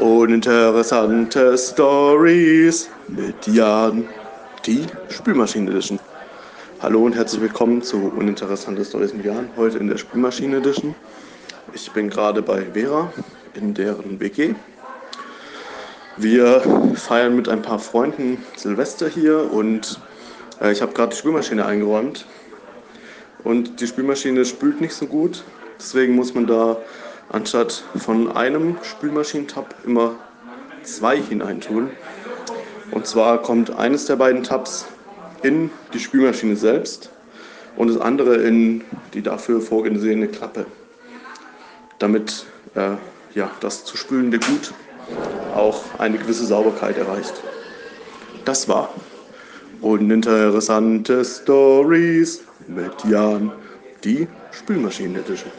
Uninteressante Stories mit Jan, die Spülmaschine Edition. Hallo und herzlich willkommen zu Uninteressante Stories mit Jan, heute in der Spülmaschine Edition. Ich bin gerade bei Vera in deren WG. Wir feiern mit ein paar Freunden Silvester hier und äh, ich habe gerade die Spülmaschine eingeräumt. Und die Spülmaschine spült nicht so gut, deswegen muss man da anstatt von einem Spülmaschinentab immer zwei hineintun. Und zwar kommt eines der beiden Tabs in die Spülmaschine selbst und das andere in die dafür vorgesehene Klappe, damit äh, ja, das zu spülende Gut auch eine gewisse Sauberkeit erreicht. Das war uninteressante Stories mit Jan, die Spülmaschinen Edition.